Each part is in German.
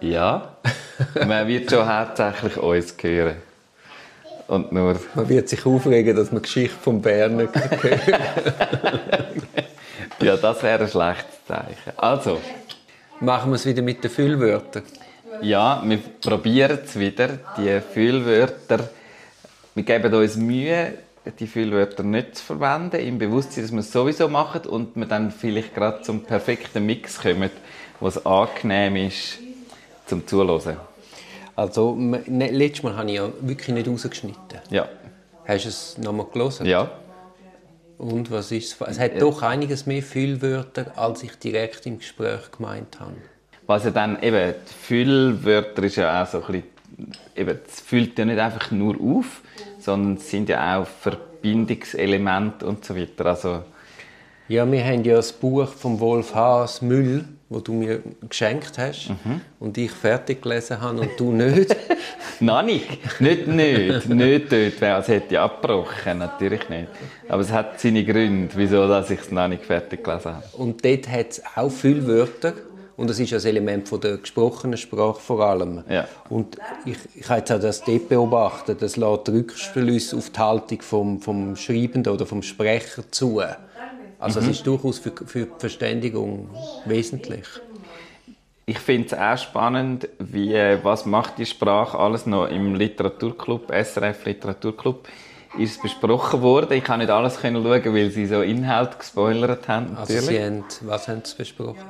Ja, man wird schon hauptsächlich uns hören. Und nur... Man wird sich aufregen, dass man die Geschichte von Bern nicht hört. ja, das wäre ein schlechtes Zeichen. Also... Machen wir es wieder mit den Füllwörtern. Ja, wir probieren es wieder, die Füllwörter. Wir geben uns Mühe, die Füllwörter nicht zu verwenden, im Bewusstsein, dass wir es sowieso machen und wir dann vielleicht gerade zum perfekten Mix kommen, was angenehm ist zum Zuhören. Also, ne, letztes Mal habe ich ja wirklich nicht rausgeschnitten. Ja. Hast du es nochmal gelesen? Ja. Und was ist es? Es hat doch einiges mehr Füllwörter, als ich direkt im Gespräch gemeint habe. Was ja dann eben, Füllwörter ist ja auch so ein bisschen, eben, es füllt ja nicht einfach nur auf, sondern es sind ja auch Verbindungselemente und so weiter. Also, ja, wir haben ja das Buch von Wolf Haas Müll, das du mir geschenkt hast mhm. und ich fertig gelesen habe und du nicht. Nein, nicht. Nicht, nicht. nicht dort, weil es hätte ich abgebrochen, natürlich nicht. Aber es hat seine Gründe, wieso dass ich es noch nicht fertig gelesen habe. Und dort hat es auch viele Wörter und das ist ein Element von der gesprochenen Sprache vor allem. Ja. Und ich, ich habe jetzt auch das dort beobachtet, das lässt Rückschlüsse auf die Haltung vom, vom Schreibenden oder vom Sprecher zu. Also mhm. es ist durchaus für, für die Verständigung wesentlich. Ich finde es auch spannend, wie, was macht die Sprache alles noch im Literaturclub, SRF Literaturclub, ist besprochen worden. Ich kann nicht alles schauen, weil sie so Inhalt gespoilert haben. Also sie haben, was haben sie besprochen?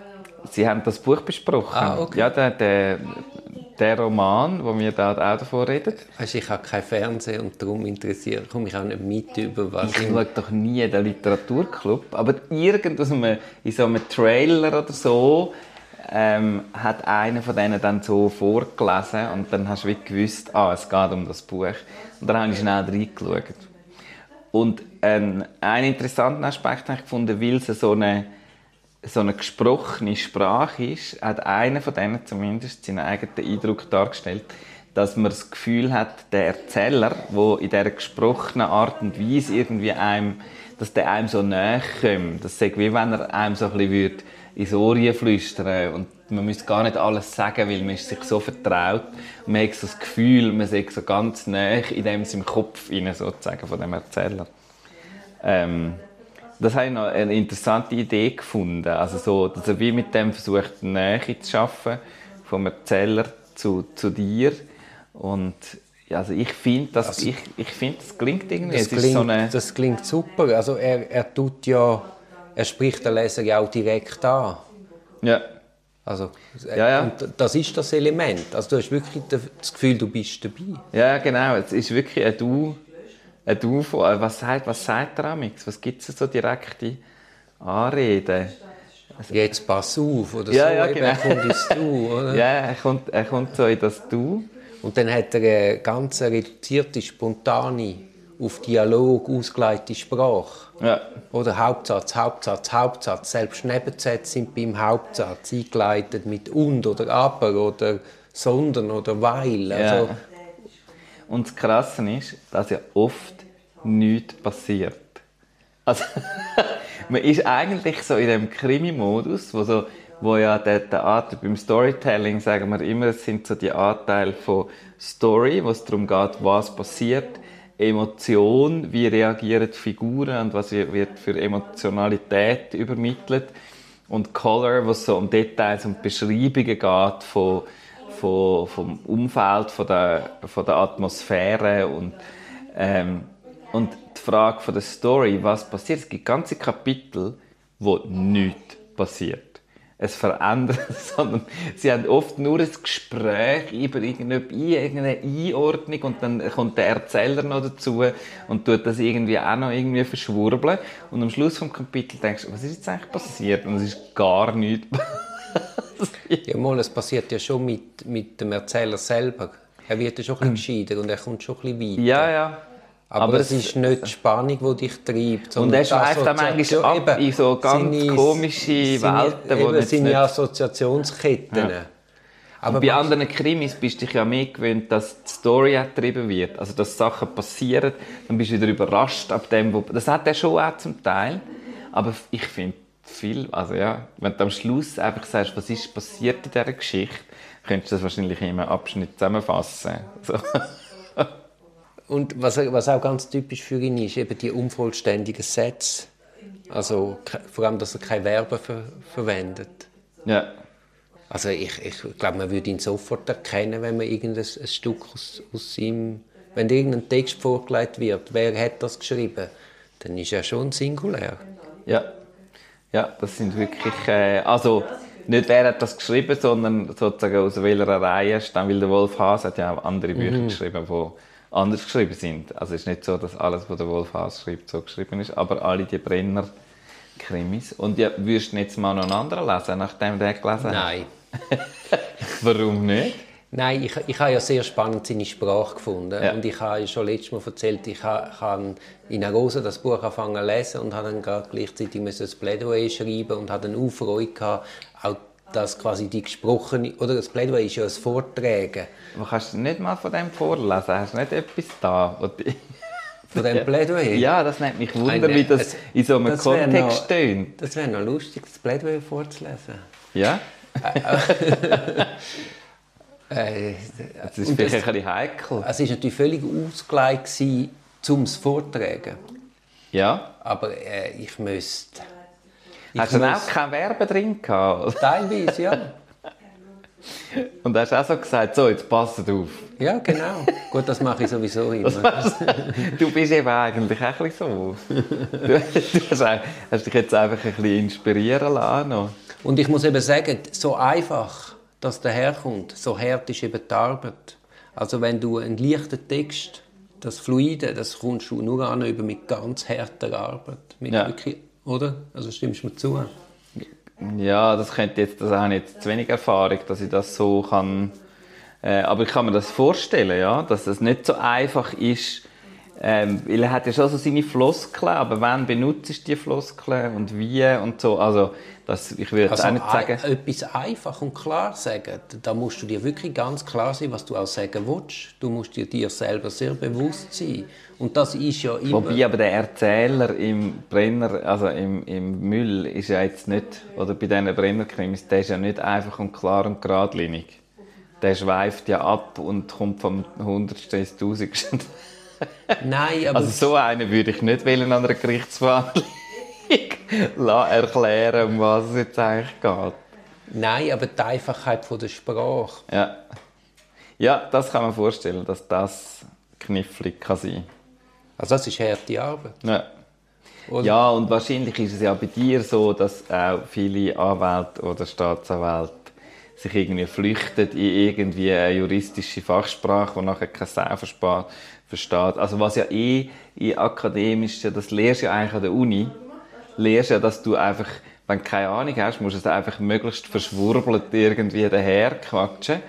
Sie haben das Buch besprochen. Ah, okay. Ja, der, der, der Roman, wo wir da auch davon reden. Weißt, ich habe kein Fernsehen und darum interessiert komme ich auch nicht mit über was. Ich schaue doch nie den Literaturclub, aber irgendwas in so einem Trailer oder so ähm, hat einer von denen dann so vorgelesen und dann hast du wie gewusst, ah, es geht um das Buch. Und dann habe ich schnell reingeschaut. Und ähm, einen interessanten Aspekt habe ich gefunden, weil es so eine so eine gesprochene Sprache ist, hat einer von denen zumindest seinen eigenen Eindruck dargestellt, dass man das Gefühl hat, der Erzähler, wo in dieser gesprochenen Art und Weise irgendwie einem, dass der einem so näher kommt. Das ist wie wenn er einem so ein bisschen ins Ohr flüstern und man müsste gar nicht alles sagen, weil man ist sich so vertraut. Und man hat so das Gefühl, man ist so ganz näher in dem im Kopf rein, sozusagen, von dem Erzähler. Ähm, das habe ich noch eine interessante Idee gefunden. Also so, dass er wie mit dem versucht, Nähe zu schaffen vom Erzähler zu, zu dir. Und also ich finde, das, also, ich, ich find, das klingt irgendwie. Das, klingt, so eine... das klingt super. Also er, er tut ja, er spricht den Leser ja auch direkt an. Ja. Also, ja, ja. Und das ist das Element. Also du hast wirklich das Gefühl, du bist dabei. Ja, genau. Es ist wirklich ein Du ein Du äh, was sagt, was sagt er amix? Was gibt es so direkte Anreden? Also, Jetzt pass auf, oder ja, so, ja, genau. er kommt ins Du, oder? Ja, er kommt, er kommt so in das Du. Und dann hat er eine ganz reduzierte, spontane, auf Dialog ausgeleitete Sprache. Ja. Oder Hauptsatz, Hauptsatz, Hauptsatz. Selbst Nebensätze sind beim Hauptsatz eingeleitet mit und oder aber oder sondern oder weil. Also, ja. Und das Krasse ist, dass ja oft nichts passiert. Also, man ist eigentlich so in dem Krimi-Modus, wo, so, wo ja der, der Anteil, beim Storytelling sagen wir immer, es sind so die Anteile von Story, wo es darum geht, was passiert, Emotion, wie reagieren die Figuren und was wird für Emotionalität übermittelt und Color, wo es so um Details und Beschreibungen geht von, vom Umfeld, von der, von der Atmosphäre und, ähm, und die Frage von der Story, was passiert. Es gibt ganze Kapitel, wo nichts passiert. Es verändert, sondern sie haben oft nur ein Gespräch über irgendeine Einordnung und dann kommt der Erzähler noch dazu und tut das irgendwie auch noch irgendwie verschwurbeln und am Schluss vom Kapitel denkst du, was ist jetzt eigentlich passiert? Und es ist gar nichts ja, mal, es passiert ja schon mit, mit dem Erzähler selber. Er wird ja schon ein bisschen gescheiter und er kommt schon ein bisschen weiter. Ja, ja. Aber, Aber es ist nicht die Spannung, die dich treibt. Und er schweift dann manchmal ab eben, in so ganz seine- komische seine- Welten, wo eben seine nicht- Assoziationsketten. Ja. Aber Bei anderen Krimis bist du dich ja mehr gewöhnt, dass die Story getrieben wird. Also, dass Sachen passieren, dann bist du wieder überrascht ab dem, wo... Das hat er schon auch zum Teil. Aber ich finde viel... Also ja, wenn du am Schluss einfach sagst, was ist passiert in dieser Geschichte, könntest du das wahrscheinlich in einem Abschnitt zusammenfassen. So. Und was, was auch ganz typisch für ihn ist, eben die unvollständigen Sätze. Also vor allem, dass er kein Verben ver verwendet. Ja. Also ich, ich glaube, man würde ihn sofort erkennen, wenn man irgendein ein Stück aus, aus ihm... Wenn irgendein Text vorgelegt wird, wer hat das geschrieben, dann ist er schon singulär. Ja. Ja, das sind wirklich... Äh, also, nicht wer hat das geschrieben, sondern sozusagen aus welcher Reihe stammt. Weil der Wolf Haas hat ja auch andere Bücher geschrieben, die anders geschrieben sind. Also es ist nicht so, dass alles, was der Wolf Haas schreibt, so geschrieben ist. Aber alle die Brenner-Krimis. Und ja, würdest du jetzt mal noch einen anderen lesen, nachdem der gelesen hat? Nein. Warum nicht? Nein, ich, ich habe ja sehr spannend seine Sprache gefunden. Ja. Und ich habe ja schon letztes Mal erzählt, ich habe, ich habe in Arosa das Buch angefangen zu lesen und habe dann gerade gleichzeitig das Plädoyer schreiben und hatte eine Freude gehabt, auch dass quasi die gesprochene, oder das Plädoyer ist ja ein Vortragen. Aber kannst du nicht mal von dem vorlesen? Hast du nicht etwas da? Von dem Plädoyer? Ja, das nimmt mich Wunder, wie das es- in so einem Kontext tönt. Das wäre noch lustig, das Plädoyer vorzulesen. Ja? Äh, Das ist und vielleicht das- ein bisschen heikel. es war natürlich völlig ausgelegt, gewesen, um es vortragen. Ja? Aber äh, ich müsste... Hast du auch müsste- kein Werben drin gehabt? Teilweise, ja. Und hast auch so gesagt, so, jetzt passt auf. Ja, genau. Gut, das mache ich sowieso immer. Du bist eben eigentlich auch ein bisschen so. Du, du hast, hast dich jetzt einfach ein bisschen inspirieren lassen. noch. Und ich muss eben sagen, so einfach, dass der herkommt, so hart ist eben die Arbeit. Also wenn du einen leichten Text, das Fluide, das kommst du nur an über mit ganz harter Arbeit. Mit Ja. wirklich, oder? Also stimmst du mir zu? Ja, das könnte jetzt, das habe ich jetzt zu wenig Erfahrung, dass ich das so kann. Äh, aber ich kann mir das vorstellen, ja, dass es nicht so einfach ist. Ähm, weil er hat ja schon so seine Floskeln, aber wann benutzt du die Floskeln und wie und so. Also, das, ich würde Also auch nicht sagen. etwas einfach und klar sagen, da musst du dir wirklich ganz klar sein, was du auch sagen willst. Du musst dir dir selber sehr bewusst sein. Und das ist ja immer... Wobei aber der Erzähler im Brenner, also im, im Müll, ist ja jetzt nicht, oder bei diesen Brennerkrimis, der ist ja nicht einfach und klar und geradlinig. Der schweift ja ab und kommt vom Hundertsten ins Tausendste. Nein, aber... Also so einen würde ich nicht wählen an einer Gerichtsverhandlung. Erklären, um was es jetzt eigentlich geht. Nein, aber die Einfachheit von der Sprache. Ja. ja, das kann man vorstellen, dass das knifflig kann sein Also das ist harte Arbeit. Ja. Oder? Ja, und wahrscheinlich ist es ja bei dir so, dass auch viele Anwälte oder Staatsanwälte sich irgendwie flüchten in irgendwie eine juristische Fachsprache, die nachher keine Sau versteht. Also was ja eh in akademisch, das lehrst du ja eigentlich an der Uni, lehrst ja, dass du einfach, wenn du keine Ahnung hast, musst du es einfach möglichst verschwurbelt irgendwie daher quatschen.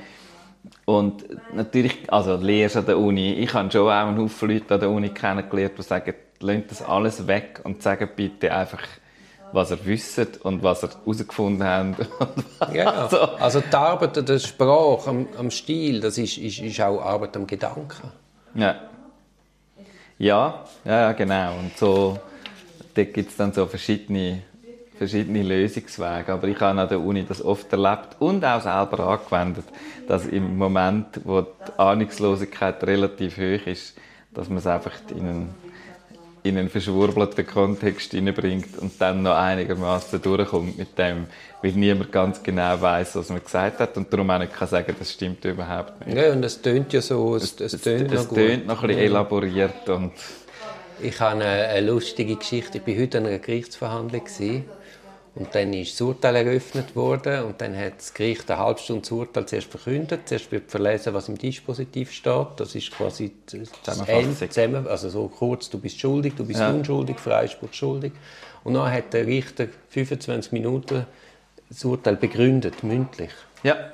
Und natürlich, also lehrst an der Uni. Ich habe schon auch einen Haufen Leute an der Uni kennengelernt, die sagen, lasst das alles weg und sagen bitte einfach, was ihr wisst und was ihr herausgefunden habt. Ja, also, also die Arbeit an der Sprache, am, am Stil, das ist, ist, ist auch Arbeit am Gedanken. ja. Ja, ja, ja, genau. Und so, dort gibt es dann so verschiedene, verschiedene Lösungswege. Aber ich habe an der Uni das oft erlebt und auch selber angewendet, dass im Moment, wo die Ahnungslosigkeit relativ hoch ist, dass man es einfach in einen, in einen verschwurbelten Kontext hineinbringt und dann noch einigermaßen durchkommt mit dem, weil niemand ganz genau weiß, was man gesagt hat und darum auch nicht kann sagen, das stimmt überhaupt nicht. Ja, und es tönt ja so, es, es, Es, tönt es noch gut. tönt noch ein bisschen elaboriert und Ich habe eine, lustige Geschichte. Ich war heute an einer Gerichtsverhandlung. Und dann ist das Urteil eröffnet worden und dann hat das Gericht eine halbe Stunde das Urteil zuerst verkündet. Zuerst wird verlesen, was im Dispositiv steht. Das ist quasi das Zusammenfassung. End, zusammen, also so kurz, du bist schuldig, du bist Ja. unschuldig, Freispruch schuldig. Und dann hat der Richter 25 Minuten das Urteil begründet, mündlich. ja,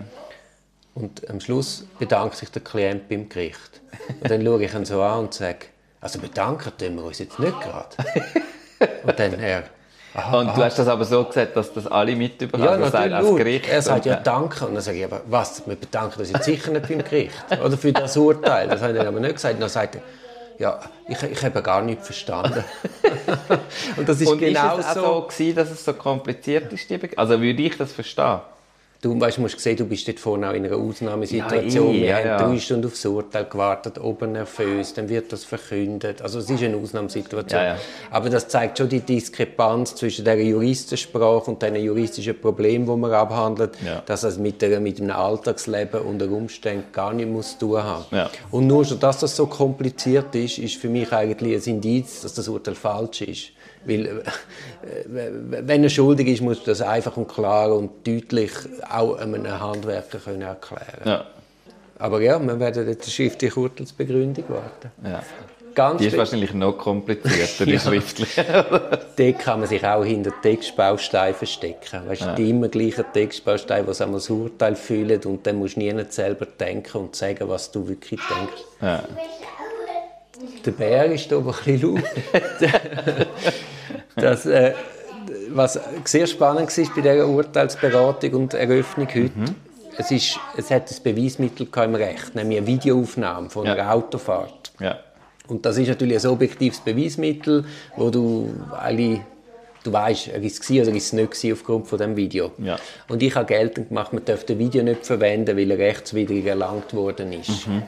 Und am Schluss bedankt sich der Klient beim Gericht. Und dann schaue ich ihn so an und sage, also bedanken tun wir uns jetzt nicht gerade. Und dann er, aha, Und du aha. hast das aber so gesagt, dass das alle mitbekommen ja, natürlich als Gericht. Er sagt ja danke. Und dann sage ich, aber was, wir bedanken uns jetzt sicher nicht beim Gericht. Oder für das Urteil. Das habe ich aber nicht gesagt. Und dann sagt er, ja, ich, ich habe gar nicht verstanden. und das ist und genau ist es auch so, gewesen, dass es so kompliziert ist? Also würde ich das verstehen? Du weißt, musst sehen, du bist dort vorne auch in einer Ausnahmesituation. Ja, Wir ja, haben ja. drei Stunden aufs Urteil gewartet, oben nervös, dann wird das verkündet. Also es ist eine Ausnahmesituation. Ja, Aber das zeigt schon die Diskrepanz zwischen der Juristensprache und den juristischen Problemen, die man abhandelt, dass es mit, der, mit einem Alltagsleben unter Umständen gar nicht muss tun haben. Und nur schon, dass das so kompliziert ist, ist für mich eigentlich ein Indiz, dass das Urteil falsch ist. Weil, äh, wenn er schuldig ist, muss das einfach und klar und deutlich auch einem Handwerker können erklären ja. Aber ja, wir werden jetzt eine schriftliche Urteilsbegründung warten. Ja. Ganz die ist wahrscheinlich noch komplizierter, die schriftliche. Dort kann man sich auch hinter Textbausteinen verstecken. Weißt, ja. Die immer gleichen Textbausteine, die das Urteil füllen und dann musst du nie selber denken und sagen, was du wirklich denkst. Ja. Der Bär ist da aber ein bisschen laut. das, äh, was sehr spannend war bei dieser Urteilsberatung und Eröffnung heute, mhm. es, ist, es hat ein Beweismittel im Recht, nämlich eine Videoaufnahme von ja. einer Autofahrt. Ja. Und das ist natürlich ein objektives Beweismittel, wo du eigentlich du weißt, er ist es oder ist es nicht aufgrund von dem Video. Ja. Und ich habe geltend gemacht, man darf das Video nicht verwenden, weil er rechtswidrig erlangt worden ist. Mhm.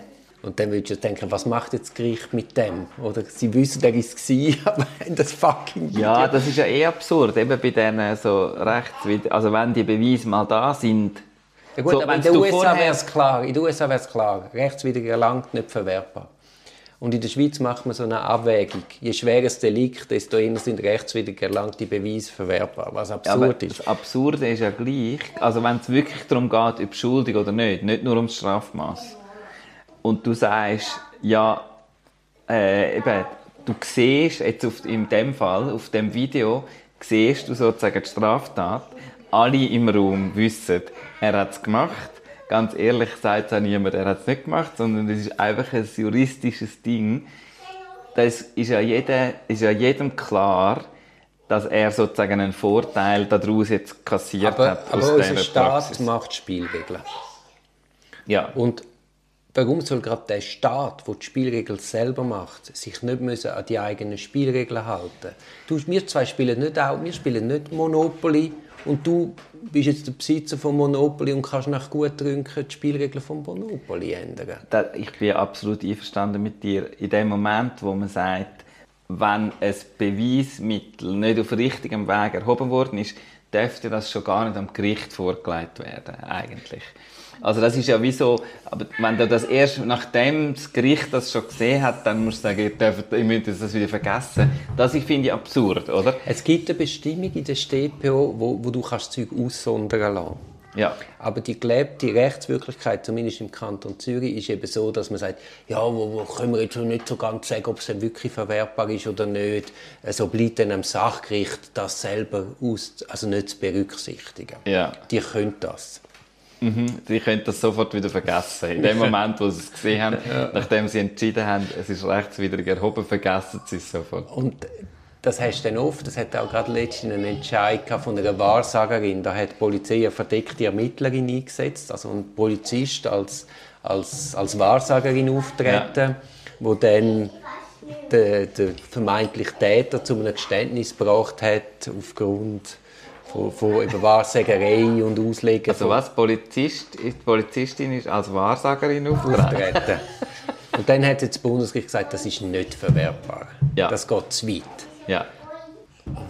Und dann würdest du denken, was macht jetzt das Gericht mit dem? Oder sie wissen, der ist es, aber das fucking Video. Ja, das ist ja eh absurd, eben bei denen so rechts, also wenn die Beweise mal da sind. Ja gut, so, aber in den USA wäre es klar, in den USA wäre es klar, rechtswidrig erlangt, nicht verwertbar. Und in der Schweiz macht man so eine Abwägung. Je schwerer das Delikt, desto eher sind rechtswidrig erlangte Beweise verwertbar, was absurd ja, ist. Das Absurde ist ja gleich, also wenn es wirklich darum geht, ob schuldig oder nicht, nicht nur ums Strafmaß und du sagst, ja, äh, eben, du siehst jetzt auf, in dem Fall, auf dem Video, siehst du sozusagen die Straftat, alle im Raum wissen, er hat es gemacht. Ganz ehrlich sagt es auch niemand, er hat es nicht gemacht, sondern es ist einfach ein juristisches Ding. Das ist ja, jeder, ist ja jedem klar, dass er sozusagen einen Vorteil daraus jetzt kassiert aber, hat. Aber unser Staat Praxis. macht Spielregeln. Ja. Und Warum soll gerade der Staat, der die Spielregeln selber macht, sich nicht müssen an die eigenen Spielregeln halten? Du, wir zwei spielen nicht auch, wir spielen nicht Monopoly und du bist jetzt der Besitzer von Monopoly und kannst nach gut trinken die Spielregeln von Monopoly ändern. Ich bin absolut einverstanden mit dir. In dem Moment, wo man sagt, wenn ein Beweismittel nicht auf richtigem Weg erhoben worden ist, dürfte das schon gar nicht am Gericht vorgelegt werden, eigentlich. Also das ist ja wie so, aber wenn du das erst, nachdem das Gericht das schon gesehen hat, dann musst du sagen, ihr, dürft, ihr müsst das wieder vergessen. Das ich finde ich absurd, oder? Es gibt eine Bestimmung in der StPO, wo, wo du kannst Zeug aussondern lassen. Ja. Aber die gelebte Rechtswirklichkeit, zumindest im Kanton Zürich, ist eben so, dass man sagt, ja, wo, wo können wir jetzt schon nicht so ganz sagen, ob es wirklich verwertbar ist oder nicht. So also bleibt dann am Sachgericht das selber aus, also nicht zu berücksichtigen. Ja. Die können das. Mhm. Die können das sofort wieder vergessen. In dem Moment, wo sie es gesehen haben, ja. nachdem sie entschieden haben, es ist rechtswidrig erhoben, vergessen sie es sofort. Und das hast du dann oft, das hat auch gerade letztens einen Entscheid von einer Wahrsagerin, da hat die Polizei eine verdeckte Ermittlerin eingesetzt, also ein Polizist als, als, als Wahrsagerin auftreten, ja. wo dann der, der vermeintliche Täter zu einem Geständnis gebracht hat aufgrund von, von eben Wahrsagerei und Auslegen. Also was, Polizist, die Polizistin ist als Wahrsagerin auftreten? und dann hat jetzt das Bundesgericht gesagt, das ist nicht verwertbar. Ja. Das geht zu weit. Ja.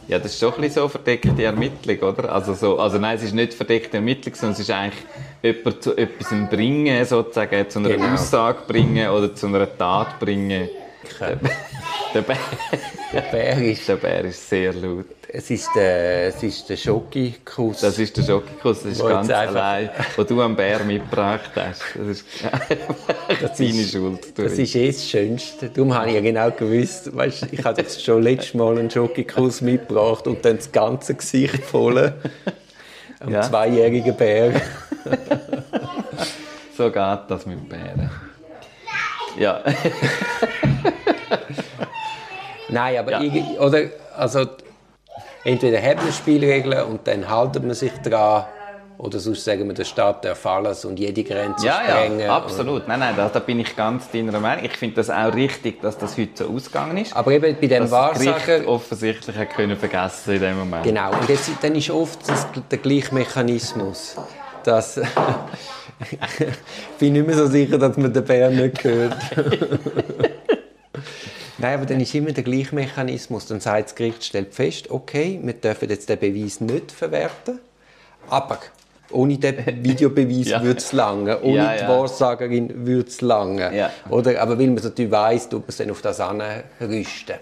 Ja, das ist schon ein bisschen so verdeckte Ermittlung, oder? Also, so, also nein, es ist nicht verdeckte Ermittlung, sondern es ist eigentlich jemanden zu etwas bringen, sozusagen, zu einer genau. Aussage bringen oder zu einer Tat bringen. Der Bär, der Bär, ist, der Bär ist sehr laut. Es ist der, es ist der Schoki-Kuss. Das ist der Schoki-Kuss, das ist wo ganz allein, wo du am Bär mitgebracht hast. Das ist, das deine ist, Schuld. Das ist eh das Schönste. Darum habe ich ja genau gewusst, weißt, ich habe jetzt schon letztes Mal einen Schoki-Kuss mitgebracht und dann das ganze Gesicht voll am ja. zweijährigen Bär. So geht das mit Bären. Ja. Nein, aber Ja. irgendwie- oder, also, entweder hat man Spielregeln und dann haltet man sich dran, oder sonst sagen wir, der Staat darf alles und jede Grenze Ja, sprengen. ja, absolut. Nein, nein, da, da bin ich ganz deiner Meinung. Ich finde das auch richtig, dass das heute so ausgegangen ist. Aber eben bei dem das Wahrsager... offensichtlich hat können vergessen in dem Moment. Genau, und jetzt, dann ist oft das, der gleiche Mechanismus. Dass, ich bin nicht mehr so sicher, dass man den Bär nicht hört. Nein, aber dann ist immer der gleiche Mechanismus. Dann sagt das Gericht, stellt fest, okay, wir dürfen jetzt den Beweis nicht verwerten, aber ohne den Videobeweis Ja. würde es lange, ohne Ja, die ja. Wahrsagerin würde es lange. Ja. Oder, aber weil man es natürlich weiss, tut man es dann auf das anrüsten.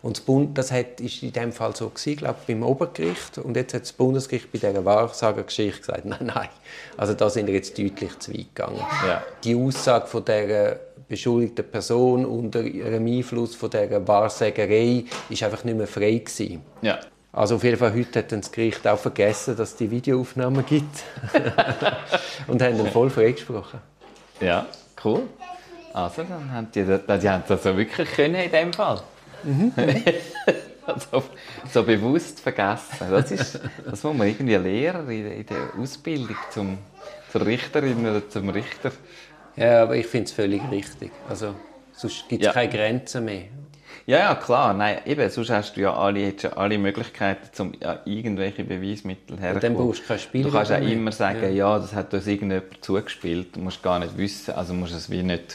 Und das Bund, das hat, ist in dem Fall so gewesen, glaube ich, beim Obergericht. Und jetzt hat das Bundesgericht bei dieser Wahrsagergeschichte gesagt, nein, nein, also da sind wir jetzt deutlich zu weit gegangen. Ja. Die Aussage von der beschuldigten Person unter ihrem Einfluss von dieser Wahrsagerei ist einfach nicht mehr frei gewesen. Ja. Also auf jeden Fall heute hat das Gericht auch vergessen, dass es die Videoaufnahmen gibt. und haben dann voll freigesprochen. Ja, cool. Also, dann haben die, das- die haben das so wirklich können in dem Fall. so, so bewusst vergessen. Das, ist, das muss man irgendwie lernen in, der- in der Ausbildung zum, zur Richterin oder zum Richter. Ja, aber ich finde es völlig richtig. Also, sonst gibt es Ja. keine Grenzen mehr. Ja, ja, klar. Nein, eben, sonst hast du ja alle, hättest ja alle Möglichkeiten, um ja, irgendwelche Beweismittel herzukommen. dann brauchst du keine Du kannst auch mehr. immer sagen, ja. das hat uns irgendjemand zugespielt. Du musst gar nicht wissen, also musst es wie nicht,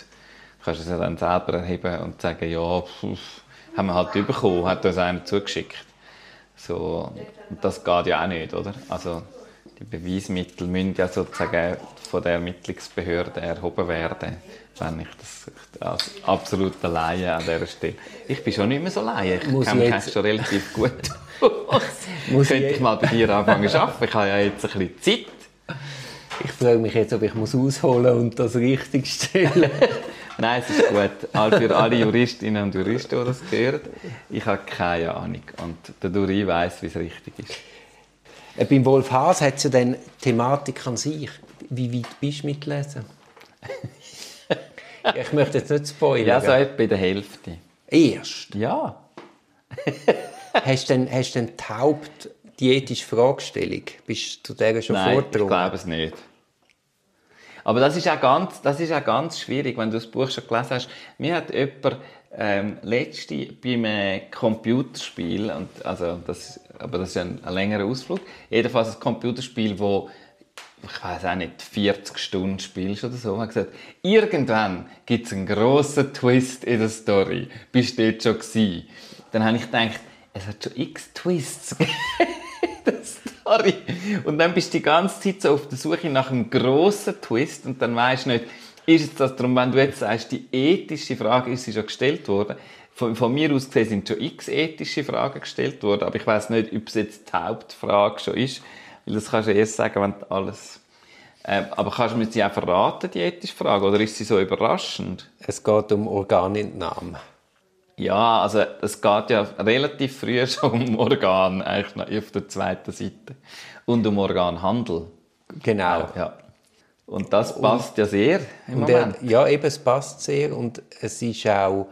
du kannst es ja dann selber erheben und sagen, ja, pff, haben wir halt bekommen, hat uns einer zugeschickt. So, das geht ja auch nicht, oder? Also, die Beweismittel müssen ja sozusagen von der Ermittlungsbehörde erhoben werden, wenn ich das als absoluter Laie an dieser Stelle. Ich bin schon nicht mehr so Laie, ich Muss kenne ich mich jetzt- schon relativ gut. Muss Könnte ich mal bei dir anfangen zu arbeiten? Ich habe ja jetzt ein bisschen Zeit. Ich frage mich jetzt, ob ich muss ausholen und das richtig stellen Nein, es ist gut. All für alle Juristinnen und Juristen, die das hören. Ich habe keine Ahnung. Und der Duri weiss, wie es richtig ist. Äh, Beim Wolf Haas hat es ja dann Thematik an sich. Wie weit bist du mitlesen? Ich möchte jetzt nicht spoilern. Ja, so etwa in der Hälfte. Erst. Ja. Hast du denn, hast du denn die hauptdiätische Fragestellung? Bist du zu der schon Nein, ich vordrungen? glaube es nicht. Aber das ist, auch ganz, das ist auch ganz schwierig, wenn du das Buch schon gelesen hast. Mir hat jemand ähm, letzte beim äh, Computerspiel, und, also das, aber das ist ein, ein längerer Ausflug, jedenfalls ein Computerspiel, wo ich weiß auch nicht, 40 Stunden spielst oder so, hat gesagt, irgendwann gibt es einen grossen Twist in der Story. Bist du dort schon gewesen? Dann habe ich gedacht, es hat schon x Twists in der Story. Und dann bist du die ganze Zeit so auf der Suche nach einem grossen Twist und dann weißt du nicht, ist es das darum, wenn du jetzt sagst, die ethische Frage ist sie schon gestellt worden. Von, von mir aus gesehen sind schon x ethische Fragen gestellt worden, aber ich weiß nicht, ob es jetzt die Hauptfrage schon ist, weil das kannst du erst sagen, wenn alles... Ähm, aber kannst du mir sie auch verraten, die ethische Frage, oder ist sie so überraschend? Es geht um Organentnahme. Ja, also es geht ja relativ früh schon um Organ, eigentlich noch auf der zweiten Seite. Und um Organhandel. Genau. Ja. Und das passt ja sehr im Und der, Moment. ja, eben, es passt sehr und es ist auch,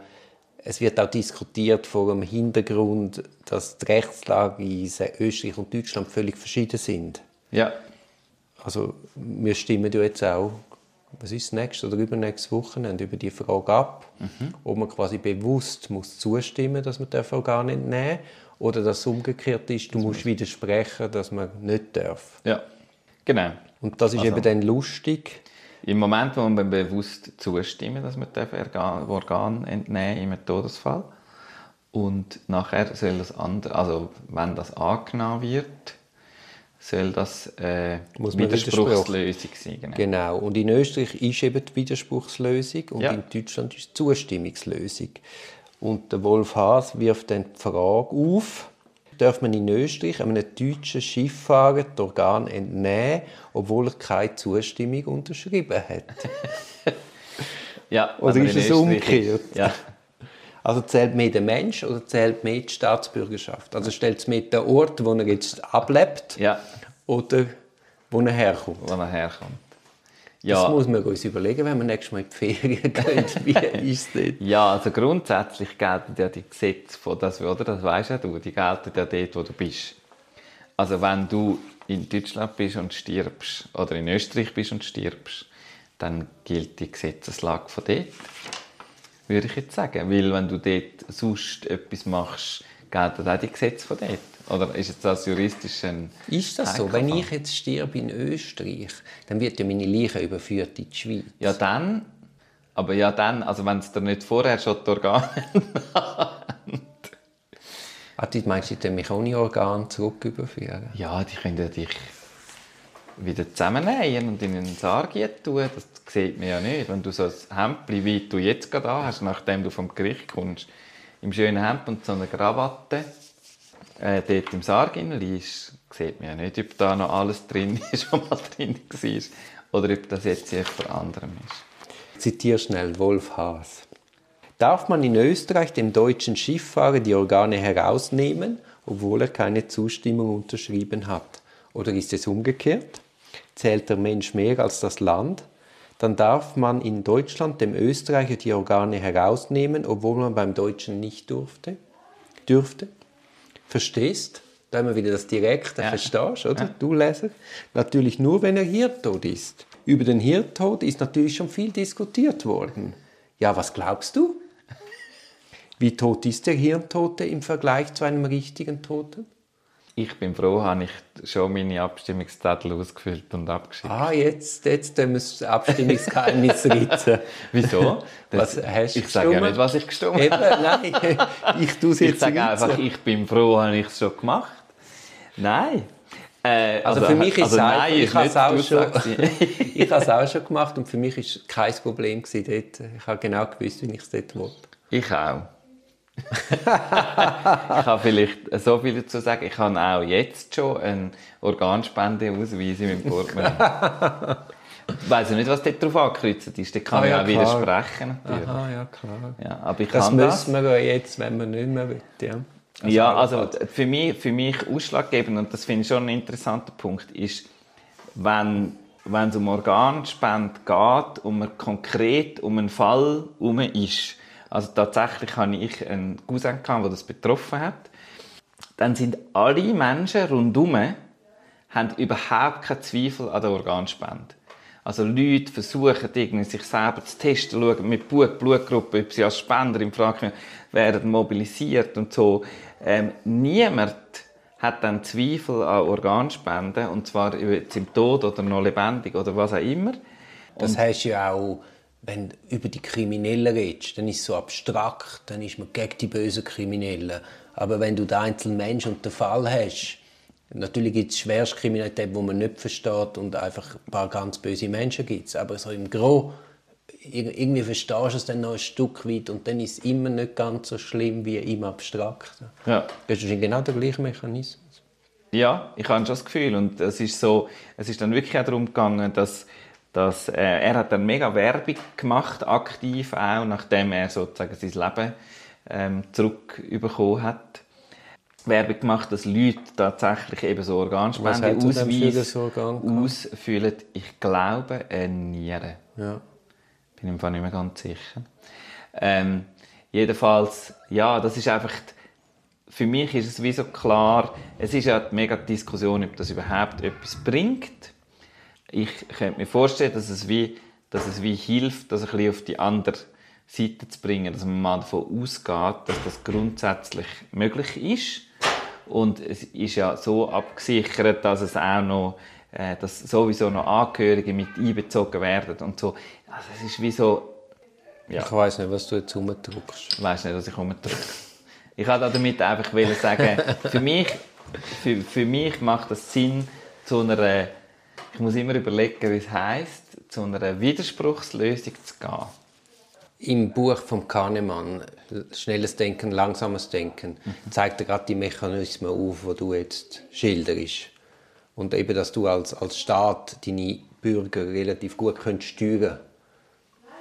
es wird auch diskutiert vor dem Hintergrund, dass die Rechtslage in Österreich und Deutschland völlig verschieden sind. Ja. Also wir stimmen ja jetzt auch, was ist das nächste oder übernächstes Wochenende über die Frage ab, ob man quasi bewusst muss zustimmen, dass man Organe entnehmen darf, oder dass es umgekehrt ist, du musst widersprechen, dass man nicht darf. Ja. Genau. Und das ist Also- eben dann lustig. Im Moment, wo man bewusst zustimmen, dass man Organ, Organ entnehmen im Todesfall. Und nachher soll das andere, also wenn das angenommen wird, soll das äh, Widerspruchslösung sein. Genau. Genau. Und in Österreich ist eben die Widerspruchslösung und Ja. in Deutschland ist die Zustimmungslösung. Und der Wolf Haas wirft dann die Frage auf, darf man in Österreich einem deutschen Schifffahrer die Organe entnehmen, obwohl er keine Zustimmung unterschrieben hat? Ja, Oder ist es umgekehrt? Ja. Also zählt mehr der Mensch oder zählt mehr die Staatsbürgerschaft? Also stellt es mehr den Ort, wo er jetzt ablebt ja, oder wo er herkommt? wo er herkommt. Ja. Das muss man uns überlegen, wenn wir nächstes Mal in die Ferien gehen. Wie ist das? Ja, also grundsätzlich gelten ja die Gesetze von das, oder? Das weißt ja du, die gelten ja dort, wo du bist. Also wenn du in Deutschland bist und stirbst oder in Österreich bist und stirbst, dann gilt die Gesetzeslage von dort, würde ich jetzt sagen. Weil wenn du dort sonst etwas machst, gelten auch die Gesetze von dort. Oder ist das juristisch ein Ist das so? Wenn ich jetzt sterbe in Österreich, dann wird ja meine Leiche überführt in die Schweiz. Ja, dann. Aber ja, dann. Also, wenn es dir nicht vorher schon die Organe. Ah, du meinst, ich dann mich ohne Organ zurück überführen? ja, die können dich wieder zusammennähen und in einen Sarg tun. Das sieht man ja nicht. Wenn du so ein Hemd, wie du jetzt gerade hast, nachdem du vom Gericht kommst, im schönen Hemd und so einer Krawatte, äh, dort im Sarg liegst, sieht man ja nicht, ob da noch alles drin ist, was mal drin war. Oder ob das jetzt jemand anderem ist. Zitiere schnell Wolf Haas. Darf man in Österreich dem deutschen Schifffahrer die Organe herausnehmen, obwohl er keine Zustimmung unterschrieben hat? Oder ist es umgekehrt? Zählt der Mensch mehr als das Land? Dann darf man in Deutschland dem Österreicher die Organe herausnehmen, obwohl man beim Deutschen nicht durfte? Dürfte? Verstehst? Da wir wieder das Direkte, Ja. verstehst oder? Du Leser. Natürlich nur, wenn er Hirntod ist. Über den Hirntod ist natürlich schon viel diskutiert worden. Ja, was glaubst du? Wie tot ist der Hirntote im Vergleich zu einem richtigen Toten? Ich bin froh, habe ich schon meine Abstimmungszettel ausgefüllt und abgeschickt. Ah, jetzt, jetzt tun wir das Abstimmungsgeheimnis ritzen. Wieso? Das, Was hast du ich sage ja nicht, was ich gestimmt Eben, habe. nein, ich tue es Ich jetzt sage einfach, ich bin froh, habe ich es schon gemacht. Nein. Äh, Also für mich ist also es nein, ist ich habe es auch schon, ich habe es auch schon gemacht und für mich ist es kein Problem gewesen dort. Ich habe genau gewusst, wie ich es dort wollte. Ich auch. ich kann vielleicht so viel dazu sagen. Ich habe auch jetzt schon einen Organspendeausweis in meinem Portemonnaie. Ich weiss ja nicht, was dort drauf angekreuzt ist. Da kann Ah, ich ja, auch klar. widersprechen. Natürlich. Aha, ja klar. Ja, aber ich Das kann das. müssen wir ja jetzt, wenn wir nicht mehr wollen. Ja, ja, also für mich, für mich ausschlaggebend, und das finde ich schon ein interessanter Punkt, ist, wenn, wenn es um Organspende geht und man konkret um einen Fall herum ist, also tatsächlich habe ich einen Cousin gehabt, der das betroffen hat, dann sind alle Menschen rundherum haben überhaupt keinen Zweifel an der Organspende. Also Leute versuchen irgendwie sich selber zu testen, schauen mit Blut, Blutgruppe, ob sie als Spender in Frage werden mobilisiert und so. Ähm, niemand hat dann Zweifel an Organspenden, und zwar jetzt im Tod oder noch lebendig oder was auch immer. Das heißt ja auch, wenn du über die Kriminellen redest, dann ist es so abstrakt, dann ist man gegen die bösen Kriminellen. Aber wenn du den einzelnen Mensch und den Fall hast, natürlich gibt es Schwerstkriminalität, wo man nicht versteht und einfach ein paar ganz böse Menschen gibt Aber so im Gros, ir- irgendwie verstehst du es dann noch ein Stück weit und dann ist es immer nicht ganz so schlimm wie im Abstrakten. Ja. Das ist genau der gleiche Mechanismus. Ja, ich habe schon das Gefühl. Und es ist so, es ist dann wirklich auch darum gegangen, dass, dass äh, er hat dann mega Werbung gemacht, aktiv auch, nachdem er sozusagen sein Leben ähm, zurückbekommen hat. Werbung gemacht, dass Leute tatsächlich eben so Was hat denn für Organspende das Organ ausfüllen. Ich glaube, eine Niere. Ja. Bin im Fall nicht mehr ganz sicher. Ähm, jedenfalls, ja, das ist einfach, für mich ist es wie so klar, es ist ja die mega Diskussion, ob das überhaupt etwas bringt. Ich könnte mir vorstellen, dass es wie, dass es wie hilft, das ein bisschen auf die andere Seite zu bringen, dass man mal davon ausgeht, dass das grundsätzlich möglich ist. Und es ist ja so abgesichert, dass es auch noch, äh, dass sowieso noch Angehörige mit einbezogen werden und so. Also es ist wie so, ja. Ich weiß nicht, was du jetzt rumdrückst. Ich weiss nicht, was ich umdrücke. Ich wollte damit einfach sagen, für mich, für, für mich macht es Sinn, zu einer, ich muss immer überlegen, wie es heisst, zu einer Widerspruchslösung zu gehen. Im Buch von Kahnemann, Schnelles Denken, Langsames Denken, zeigt er gerade die Mechanismen auf, die du jetzt schilderst. Und eben, dass du als, als Staat deine Bürger relativ gut könntest steuern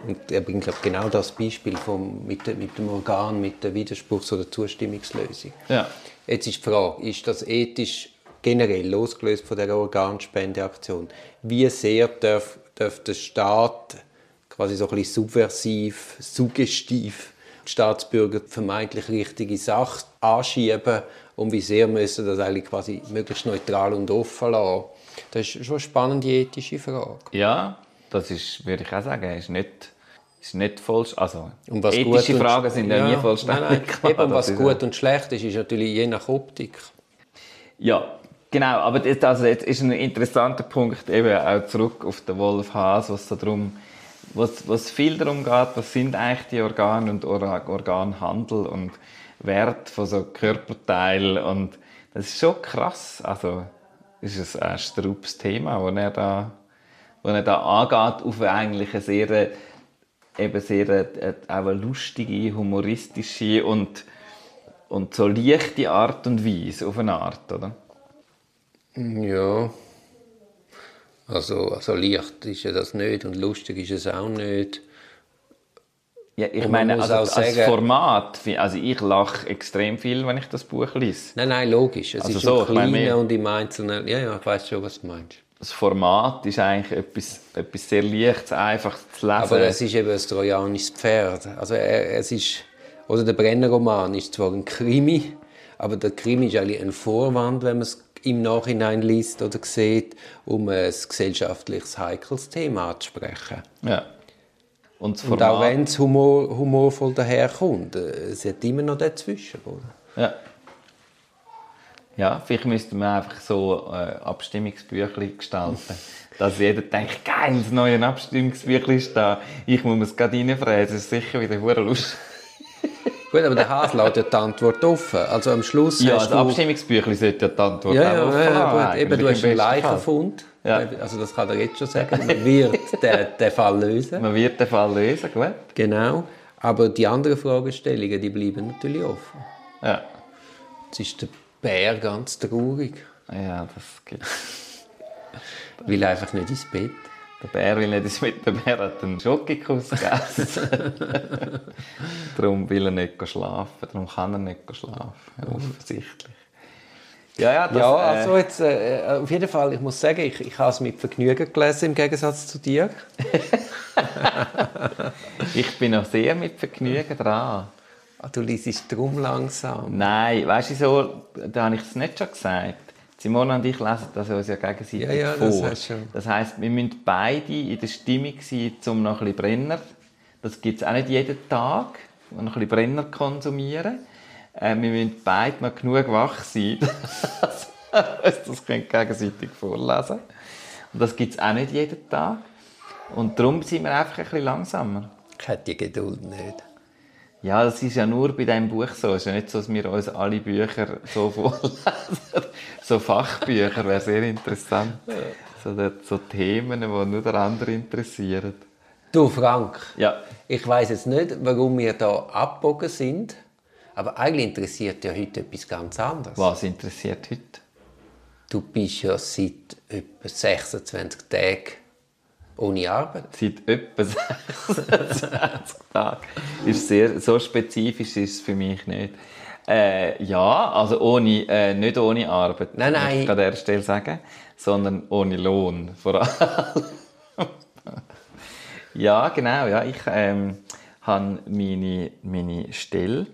Und er bringt glaub, genau das Beispiel vom, mit, mit dem Organ, mit der Widerspruchs- oder Zustimmungslösung. Ja. Jetzt ist die Frage, ist das ethisch generell losgelöst von der Organspendeaktion? Wie sehr darf, darf der Staat quasi so ein bisschen subversiv, suggestiv die Staatsbürger vermeintlich richtige Sache anschieben und wie sehr müssen das eigentlich quasi möglichst neutral und offen lassen. Das ist schon eine spannende ethische Frage. Ja, das ist, würde ich auch sagen, ist nicht, ist nicht voll, also ethische Fragen sind ja, nie vollständig. Nein, nein. Eben, was gut und schlecht ist, ist natürlich je nach Optik. Ja, genau, aber das, also jetzt ist ein interessanter Punkt, eben auch zurück auf den Wolf Haas, was so darum was, was viel darum geht, was sind eigentlich die Organe und Organhandel und Wert von so Körperteilen und das ist schon krass. Also ist ein, ein strubes Thema, das er da, wo er da angeht auf eigentlich eine sehr, eben sehr äh, auch eine lustige, humoristische und, und so leichte Art und Weise auf eine Art, oder? Ja, also, also leicht ist ja das nicht und lustig ist es auch nicht. Ja, ich meine, also als sagen, Format, also ich lache extrem viel, wenn ich das Buch lese. Nein, nein, logisch. Es also ist so, im Kleinen meine, und im Einzelnen. Ja, ja, ich weiß schon, was du meinst. Das Format ist eigentlich etwas, etwas sehr Leichtes, einfach zu lesen. Aber es ist eben ein trojanisches Pferd. Also es ist, oder der Brennerroman ist zwar ein Krimi, aber der Krimi ist eigentlich ein Vorwand, wenn man es im Nachhinein liest oder sieht, um ein gesellschaftliches heikles Thema anzusprechen. Ja. Und, Und auch wenn es humor, humorvoll daherkommt, äh, es hat immer noch dazwischen. Oder? Ja. Ja, vielleicht müsste man einfach so äh, Abstimmungsbüchlein gestalten. dass jeder denkt, geil, ein neues Abstimmungsbüchlein ist da. Ich muss es gerade reinfräsen, das ist sicher wieder lustig. Gut, aber der Hase ja die Antwort offen. Also am Schluss Ja, das Abstimmungsbüchlein sollte ja die Antwort ja, ja, offen ja, ja, Eben, du hast einen Leichenfund. Ja. Also das kann er jetzt schon sagen. Man wird den, den Fall lösen. Man wird den Fall lösen, gut. Genau. Aber die anderen Fragestellungen, die bleiben natürlich offen. Ja. Jetzt ist der Bär ganz traurig. Ja, das gibt Will einfach nicht ins Bett. Der Bär will nicht mit dem Bär hat einen Schokokuss gegessen. Darum will er nicht schlafen. Darum kann er nicht schlafen. offensichtlich. Ja, ja, das, ja also jetzt, äh, auf jeden Fall, ich muss sagen, ich, ich habe es mit Vergnügen gelesen, im Gegensatz zu dir. ich bin auch sehr mit Vergnügen dran. Ah, du liest drum langsam. Nein, weißt du so, da habe ich es nicht schon gesagt. Simone und ich lesen das uns ja gegenseitig ja, ja, vor. Das, schon. das heisst, wir müssen beide in der Stimmung sein, um noch ein bisschen Brenner. Das gibt es auch nicht jeden Tag, noch ein bisschen Brenner konsumieren. Äh, wir müssen beide noch genug wach sein, dass wir das gegenseitig vorlesen Und das gibt es auch nicht jeden Tag. Und darum sind wir einfach ein bisschen langsamer. Ich hätte die Geduld nicht. Ja, das ist ja nur bei diesem Buch so. Es ist ja nicht so, dass wir uns alle Bücher so vorlesen. so Fachbücher wäre sehr interessant. So, so Themen, die nur der andere interessieren. Du, Frank. Ja. Ich weiß jetzt nicht, warum wir hier abgebogen sind, aber eigentlich interessiert ja heute etwas ganz anderes. Was interessiert heute? Du bist ja seit etwa 26 Tagen ohne Arbeit? Seit etwa 26 Tagen. Ist sehr, so spezifisch ist es für mich nicht. Äh, ja, also ohne, äh, nicht ohne Arbeit, nein, nein. ich an der Stelle sagen, sondern ohne Lohn vor allem. ja, genau, ja, ich ähm, habe meine, meine Stelle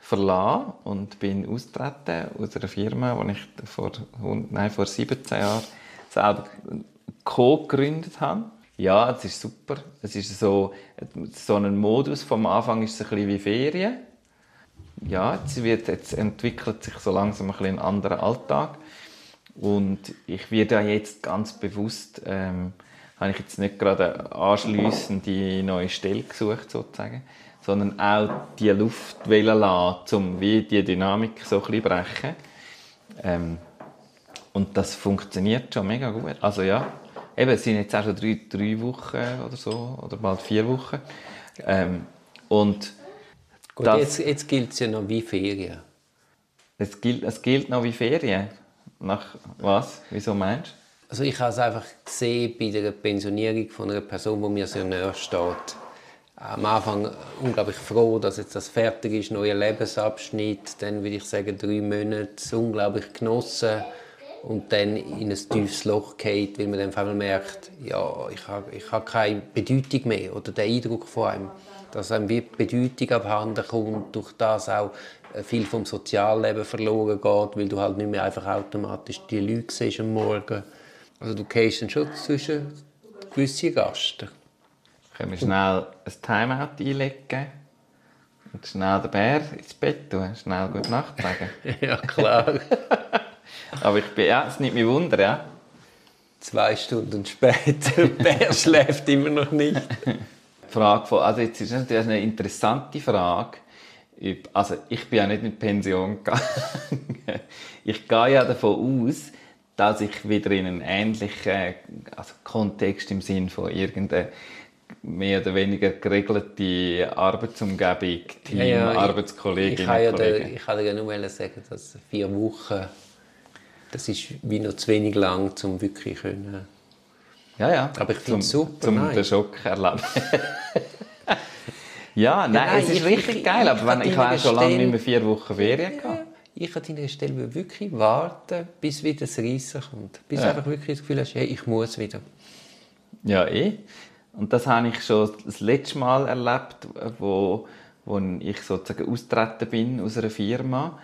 verlassen und bin austreten aus einer Firma, die ich vor, nein, vor 17 Jahren selber co-gegründet habe. Ja, es ist super. Es ist so, so ein Modus. Vom Anfang ist es ein bisschen wie Ferien. Ja, jetzt, wird, jetzt entwickelt sich so langsam ein, bisschen ein anderer Alltag. Und ich werde ja jetzt ganz bewusst, ähm, habe ich jetzt nicht gerade anschliessend die neue Stelle gesucht, sozusagen, sondern auch die Luft lassen, um wie die Dynamik so ein bisschen brechen. Ähm, und das funktioniert schon mega gut. Also ja, eben, es sind jetzt auch schon drei, drei Wochen oder so, oder bald vier Wochen. Ähm, und Gut, das, jetzt, jetzt gilt es ja noch wie Ferien. Es gilt, es gilt noch wie Ferien? Nach was? Wieso meinst du? Also ich habe es einfach gesehen bei der Pensionierung von einer Person, die mir sehr nahe steht. Am Anfang unglaublich froh, dass jetzt das fertig ist, neuer Lebensabschnitt. Dann würde ich sagen, drei Monate unglaublich genossen und dann in ein tiefes Loch geht, weil man dann auf einmal merkt, ja, ich habe ich hab keine Bedeutung mehr oder der Eindruck von einem, dass einem wie Bedeutung abhanden kommt, durch das auch viel vom Sozialleben verloren geht, weil du halt nicht mehr einfach automatisch die Leute siehst am Morgen. Also du gehst dann schon zwischen gewissen Gasten. Können wir schnell ein Timeout einlegen und schnell den Bär ins Bett tun, schnell gute Nacht sagen? ja, klar. Aber ich bin, ja, es nimmt mich Wunder, ja. Zwei Stunden später, der schläft immer noch nicht. Frage von, also jetzt ist natürlich eine interessante Frage. Also ich bin ja nicht mit Pension gegangen. ich gehe ja davon aus, dass ich wieder in einen ähnlichen also Kontext im Sinn von irgendeiner mehr oder weniger geregelte Arbeitsumgebung, Team, ja, ja, Arbeitskolleginnen, ich, ich, ja Kollegen. ich kann dir nur sagen, dass vier Wochen, das ist wie noch zu wenig lang, um wirklich können. Ja, ja. Aber ich finde es super. Zum nein. den Schock erleben. ja, nein, ja, nein, es ist ich, richtig ich, geil, aber wenn, ich habe schon lange nicht mehr vier Wochen Ferien gehabt. Ich an deiner Stelle wirklich warten, bis wieder das Reissen kommt. Bis du einfach wirklich das Gefühl hast, hey, ich muss wieder. Ja, eh. Und das habe ich schon das letzte Mal erlebt, wo, wo ich sozusagen austreten bin aus einer Firma,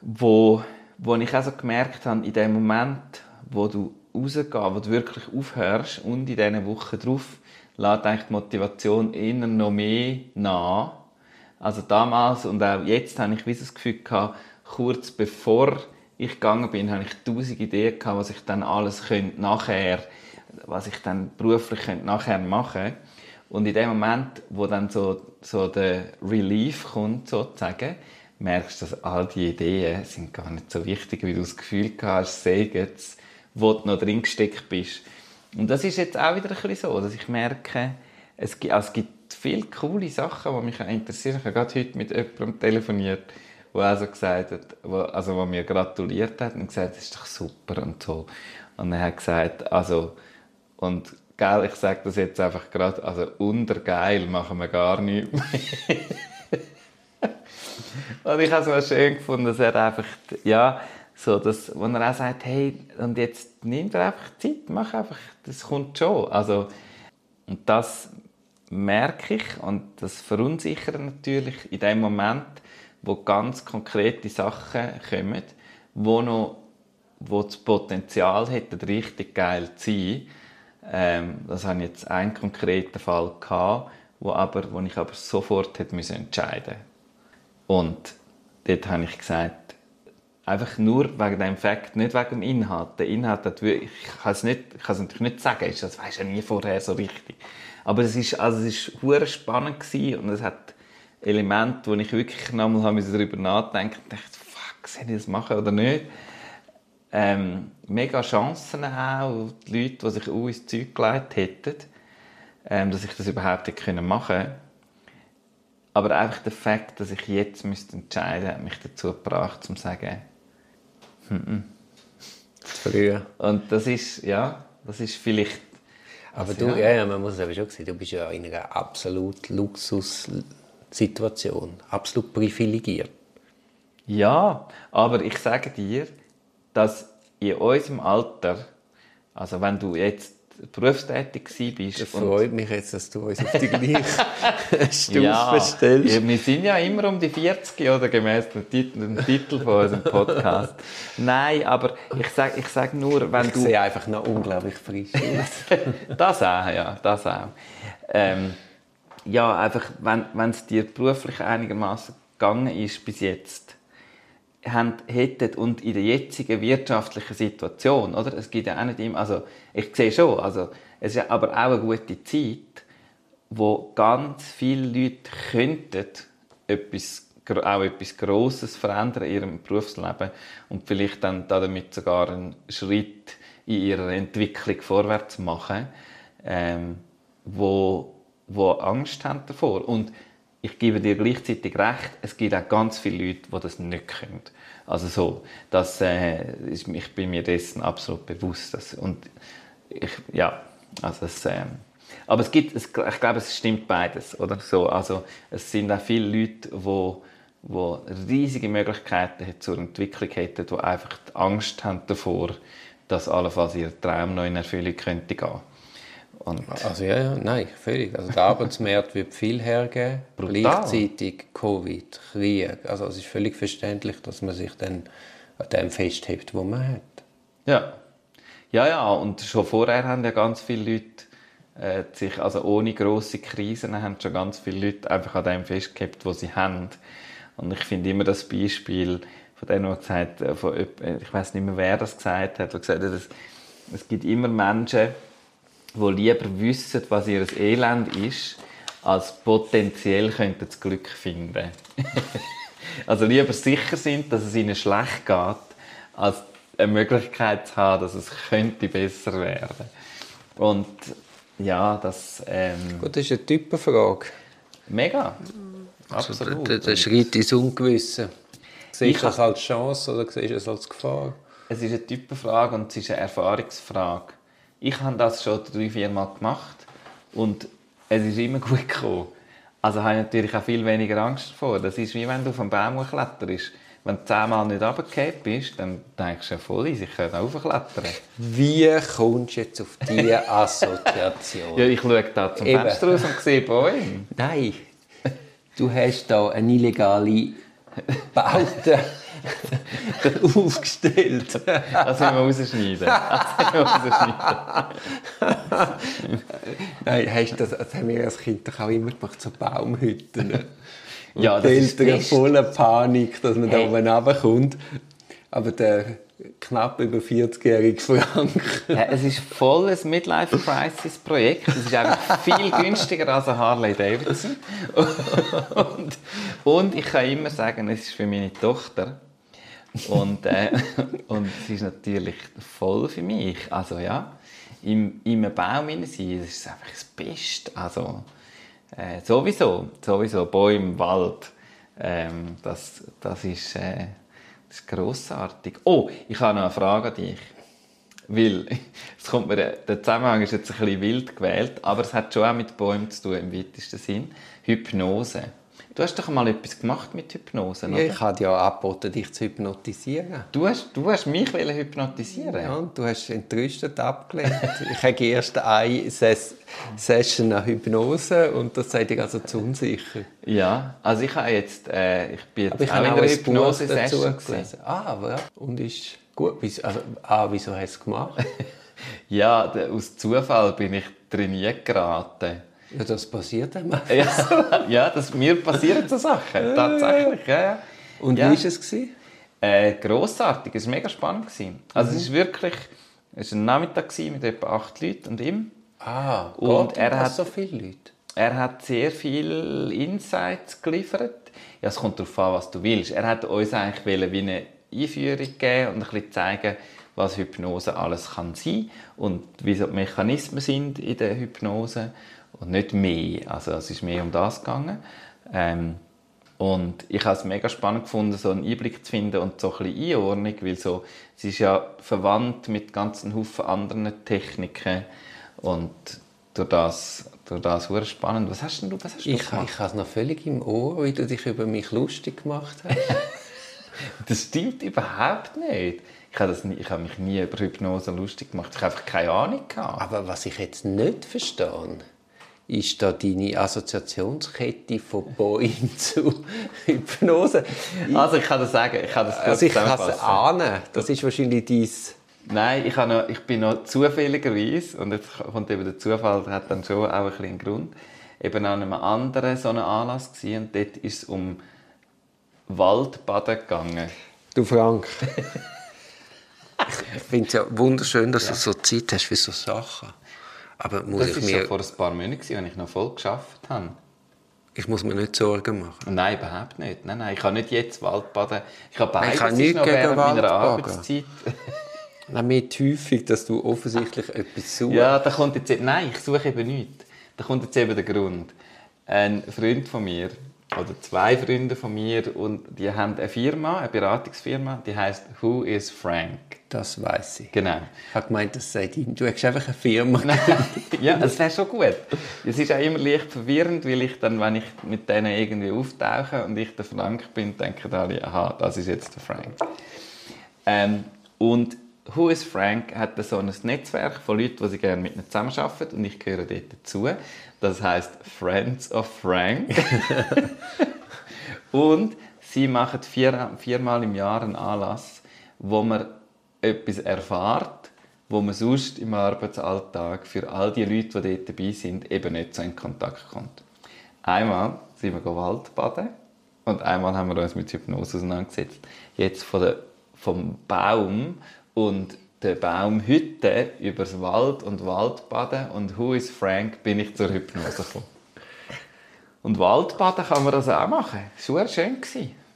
wo, wo ich also gemerkt habe, in dem Moment, wo du rausgehst, wo du wirklich aufhörst und in diesen Wochen drauf, lässt eigentlich die Motivation eher noch mehr nach. Also damals und auch jetzt habe ich das Gefühl gehabt, kurz bevor ich gegangen bin, habe ich tausend Ideen gehabt, was ich dann alles könnte nachher was ich dann beruflich nachher machen könnte. Und in dem Moment, wo dann so, so der Relief kommt, sozusagen, merkst dass all die Ideen sind gar nicht so wichtig, wie du das Gefühl hast, sagen wo du noch drin gesteckt bist. Und das ist jetzt auch wieder ein bisschen so, dass ich merke, es gibt, also es gibt viele coole Sachen, die mich interessieren. Ich habe gerade heute mit jemandem telefoniert, der also gesagt hat, wo, also wo mir gratuliert hat und gesagt, das ist doch super und so. Und er hat gesagt, also und geil, ich sage das jetzt einfach gerade, also untergeil machen wir gar nicht mehr. und ich habe es so schön gefunden, dass er einfach, ja, so, dass, wo er auch sagt, hey, und jetzt nimm dir einfach Zeit, mach einfach, das kommt schon. Also, und das merke ich und das verunsichert natürlich in dem Moment, wo ganz konkrete Sachen kommen, wo noch wo das Potenzial hätte, richtig geil zu sein, ähm, das habe ich jetzt einen konkreten Fall gehabt, wo, aber, wo ich aber sofort hätte müssen entscheiden Und dort habe ich gesagt, einfach nur wegen dem Fakt, nicht wegen dem Inhalt. Der Inhalt, hat, ich kann es, nicht, ich kann es natürlich nicht sagen, das weiß ja nie vorher so richtig. Aber es ist, also es ist spannend gewesen und es hat Elemente, wo ich wirklich nochmal darüber nachdenken und dachte, fuck, soll ich das machen oder nicht? ähm, mega Chancen auch, die Leute, die sich auch ins Zeug gelegt hätten, ähm, dass ich das überhaupt hätte machen können. Aber einfach der Fakt, dass ich jetzt müsste entscheiden müsste, hat mich dazu gebracht, zu sagen, hm, Zu früh. Und das ist, ja, das ist vielleicht... Aber also, du, ja. ja, man muss es aber schon sehen, du bist ja in einer absolut Luxussituation, absolut privilegiert. Ja, aber ich sage dir, dass in unserem Alter, also wenn du jetzt berufstätig bist. Das freut mich jetzt, dass du uns auf die gleiche Stufe ja, stellst. Ja, wir sind ja immer um die 40 oder gemäß dem Titel, dem Titel von unserem Podcast. Nein, aber ich sage ich sag nur, wenn ich du... Ich sehe einfach noch unglaublich frisch aus. das auch, ja, das auch. Ähm, ja, einfach, wenn es dir beruflich einigermaßen gegangen ist bis jetzt, haben, hätten und in der jetzigen wirtschaftlichen Situation, oder? Es gibt ja auch nicht immer, also ich sehe schon, also es ist aber auch eine gute Zeit, wo ganz viele Leute könnten etwas, auch etwas Grosses verändern in ihrem Berufsleben und vielleicht dann damit sogar einen Schritt in ihrer Entwicklung vorwärts machen, ähm, wo, wo Angst haben davor. Und ich gebe dir gleichzeitig recht, es gibt auch ganz viele Leute, die das nicht können. Also so, das, äh, ist, ich bin mir dessen absolut bewusst. Dass, und ich, ja, also es, äh, aber es gibt, es, ich glaube, es stimmt beides, oder so. Also es sind auch viele Leute, die die riesige Möglichkeiten zur Entwicklung hätten, die einfach die Angst haben davor, dass allenfalls ihr Traum noch in Erfüllung könnte gehen. Und also ja, ja, nein, völlig. Also der Arbeitsmarkt wird viel hergeben. Brutal. Gleichzeitig Covid, Krieg. Also es ist völlig verständlich, dass man sich dann an dem festhält, wo man hat. Ja. Ja, ja, und schon vorher haben ja ganz viele Leute äh, sich, also ohne grosse Krisen, haben schon ganz viele Leute einfach an dem festgehabt, was sie haben. Und ich finde immer das Beispiel von dem, der gesagt äh, von, ich weiß nicht mehr, wer das gesagt hat, der gesagt hat, es, es gibt immer Menschen, die lieber wissen, was ihr Elend ist, als potenziell könnten das Glück finden. also lieber sicher sind, dass es ihnen schlecht geht, als eine Möglichkeit zu haben, dass es könnte besser werden. Und ja, das... Ähm, Gut, das ist eine Typenfrage. Mega. Also Absolut. Der, der Schritt ins Ungewisse. Siehst du das als Chance oder siehst du es als Gefahr? Es ist eine Typenfrage und es ist eine Erfahrungsfrage. Ich habe das schon drei, vier Mal gemacht und es ist immer gut gekommen. Also habe ich natürlich auch viel weniger Angst davor. Das ist wie wenn du auf einen Baum kletterst. Wenn du zehnmal nicht runtergefallen bist, dann denkst du ja voll, ich kann raufklettern. Wie kommst du jetzt auf diese Assoziation? ja, ich schaue da zum Eben. Fenster raus und sehe Bäume. Nein, du hast da eine illegale Baute aufgestellt. Das müssen wir rausschneiden. Das müssen wir rausschneiden. Nein, hast das, das haben wir als Kind doch auch immer gemacht, so Baumhütten. ja, das die Eltern ist voller Panik, dass man hey. da oben runterkommt. Aber der knapp über 40-jährige Frank. ja, es ist voll ein Midlife-Crisis-Projekt. Es ist einfach viel günstiger als ein Harley Davidson. Und, und, ich kann immer sagen, es ist für meine Tochter. Und, äh, und es ist natürlich voll für mich. Also ja, im, im Baum sein, das ist einfach das Beste. Also äh, sowieso, sowieso Bäume, Wald, ähm, das, das ist... Äh, das ist grossartig. Oh, ich habe noch eine Frage an dich. Weil, es kommt mir, der Zusammenhang ist jetzt ein bisschen wild gewählt, aber es hat schon auch mit Bäumen zu tun, im weitesten Sinn. Hypnose. Du hast doch mal etwas gemacht mit Hypnose, oder? Ja, ich habe ja angeboten, dich zu hypnotisieren. Du hast, du hast mich hypnotisieren Ja, und du hast entrüstet abgelehnt. ich habe erst eine Ses Session an Hypnose und das seid ihr also zu unsicher. Ja, also ich habe jetzt, äh, ich bin jetzt aber ich auch in Hypnose-Session gelesen. Ah, ja. Und ist gut. Also, ah, wieso hast du es gemacht? ja, aus Zufall bin ich trainiert geraten. Ja, das passiert einem. ja, ja das, mir passieren so Sachen, tatsächlich. Ja, ja. Und ja. wie war es? Äh, grossartig, es war mega spannend. Also mhm. es ist wirklich, es war ein Nachmittag mit etwa acht Leuten und ihm. Ah, und er hat so viele Leute? Er hat sehr viele Insights geliefert. Ja, es kommt darauf an, was du willst. Er hat uns eigentlich wie eine Einführung geben und ein bisschen zeigen, was Hypnose alles kann sein und wie so die Mechanismen sind in der Hypnose und nicht mehr. Also es ist mehr um das gegangen. Ähm, und ich habe es mega spannend gefunden, so einen Einblick zu finden und so ein bisschen Einordnung, weil so, es ist ja verwandt mit ganzen Haufen anderen Techniken und durch das, durch das sehr spannend. Was hast denn du, was hast du ich, gemacht? Ich habe es noch völlig im Ohr, wie du dich über mich lustig gemacht hast. das stimmt überhaupt nicht. Ich habe, das nie, ich habe mich nie über Hypnose lustig gemacht. Ich habe einfach keine Ahnung gehabt. Aber was ich jetzt nicht verstehe, ist da deine Assoziationskette von Bäumen zu Hypnose? Also ich kann das sagen, ich kann das also ich kann es ahnen. Das ist wahrscheinlich dein... Nein, ich, noch, ich bin noch zufälligerweise, und jetzt kommt eben der Zufall, der hat dann schon auch ein bisschen einen Grund, eben an einem anderen so einem Anlass gewesen, und dort ist es um Waldbaden gegangen. Du Frank, ich finde es ja wunderschön, dass ja. du so Zeit hast für so Sachen. Aber muss das ich mir... War vor ein paar Monaten, als ich noch voll geschafft habe. Ich muss mir nicht Sorgen machen. Nein, überhaupt nicht. Nein, nein, ich kann nicht jetzt Waldbaden. Ich habe beides ich kann nicht noch während meiner Arbeitszeit. Nein, mir häufig, dass du offensichtlich etwas suchst. Ja, da kommt jetzt... Nein, ich suche eben nichts. Da kommt jetzt eben der Grund. Ein Freund von mir oder zwei Freunde von mir und die haben eine Firma, eine Beratungsfirma, die heißt Who is Frank? Das weiß ich. Genau. Ich habe gemeint, das sei dein. Du hast einfach eine Firma. ja, es wäre schon gut. Es ist auch immer leicht verwirrend, weil ich dann, wenn ich mit denen irgendwie auftauche und ich der Frank bin, denken alle, aha, das ist jetzt der Frank. Ähm, und Who is Frank hat so ein Netzwerk von Leuten, die sie gerne mit ihnen zusammenarbeiten und ich gehöre dort dazu. Das heißt Friends of Frank. und sie machen vier, viermal im Jahr einen Anlass, wo man etwas erfahrt, wo man sonst im Arbeitsalltag für all die Leute, die dort dabei sind, eben nicht so in Kontakt kommt. Einmal sind wir Waldbaden und einmal haben wir uns mit Hypnose auseinandergesetzt. Jetzt von der, vom Baum und der Baumhütte übers Wald und Waldbaden und Who is Frank bin ich zur Hypnose gekommen. Und Waldbaden kann man also auch machen. Das war schön.